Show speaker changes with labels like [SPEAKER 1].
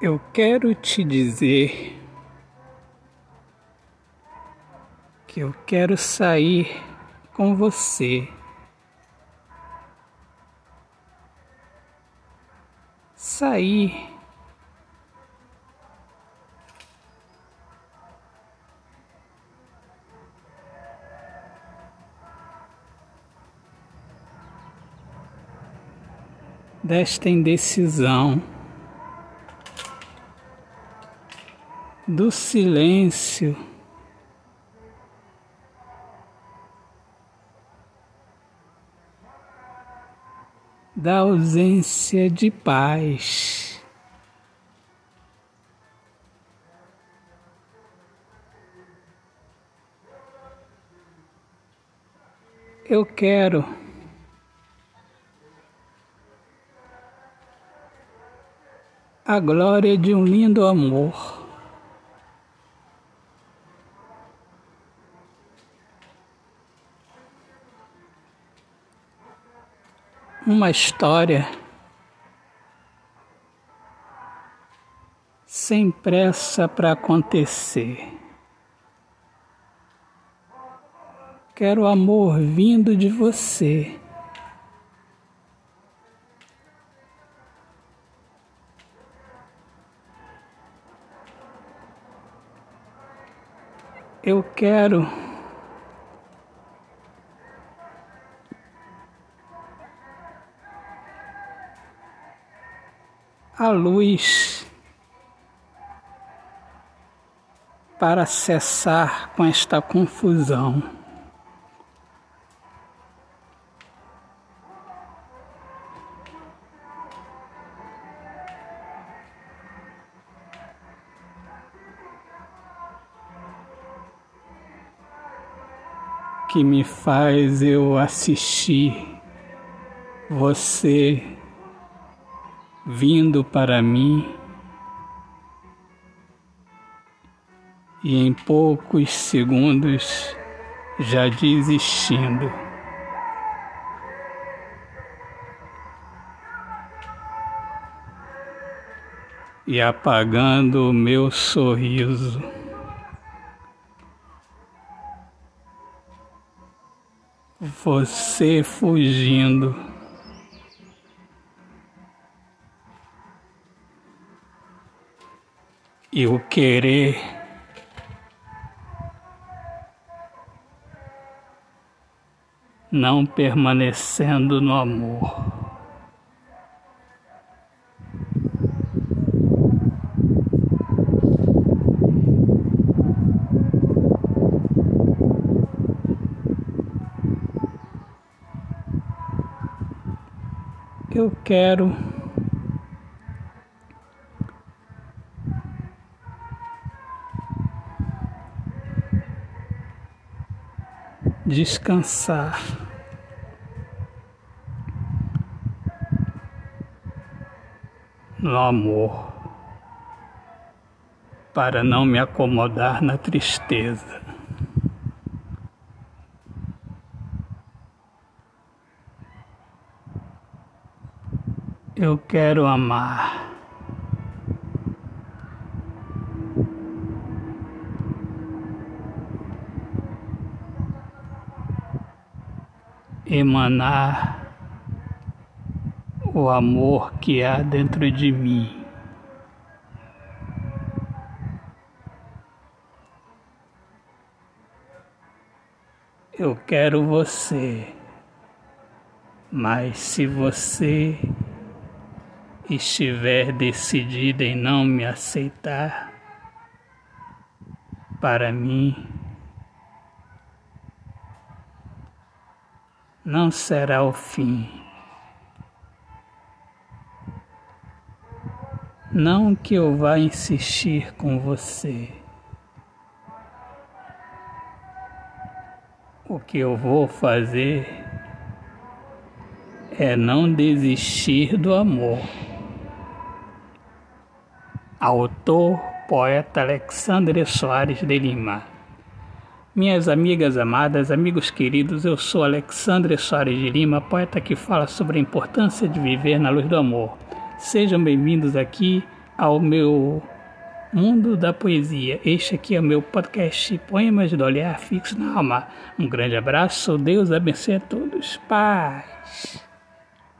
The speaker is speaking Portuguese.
[SPEAKER 1] Eu quero te dizer que eu quero sair com você. Sair. Desta indecisão. Do silêncio. Da ausência de paz. Eu quero a glória de um lindo amor. Uma história sem pressa para acontecer. Quero amor vindo de você. Eu quero a luz para cessar com esta confusão. Que me faz eu assistir você vindo para mim e em poucos segundos já desistindo. E apagando o meu sorriso. Você fugindo. E o querer não permanecendo no amor. Eu quero descansar. No amor, para não me acomodar na tristeza. Eu quero amar. Emanar o amor que há dentro de mim. Eu quero você, mas se você estiver decidida em não me aceitar, para mim, não será o fim. Não que eu vá insistir com você. O que eu vou fazer é não desistir do amor. Autor, poeta Alexandre Soares de Lima minhas amigas amadas, amigos queridos, eu sou Alexandre Soares de Lima, poeta que fala sobre a importância de viver na luz do amor. Sejam bem-vindos aqui ao meu mundo da poesia. Este aqui é o meu podcast Poemas do Olhar Fixo na Alma. Um grande abraço, Deus abençoe a todos. Paz!